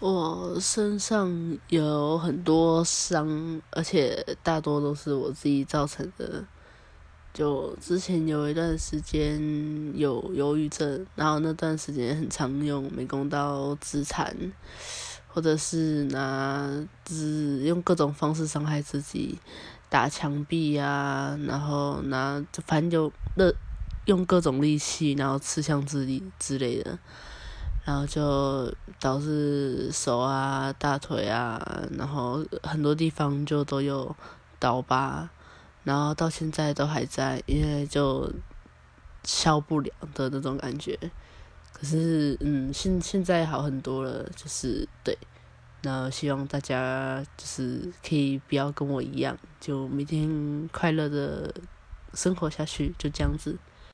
我身上有很多伤，而且大多都是我自己造成的。就之前有一段时间有忧郁症，然后那段时间很常用美工刀自残，或者是拿只用各种方式伤害自己，打墙壁啊，然后拿反正就那用各种利器，然后刺向自己之类的。然后就导致手啊、大腿啊，然后很多地方就都有刀疤，然后到现在都还在，因为就消不了的那种感觉。可是，嗯，现现在好很多了，就是对。那希望大家就是可以不要跟我一样，就每天快乐的生活下去，就这样子。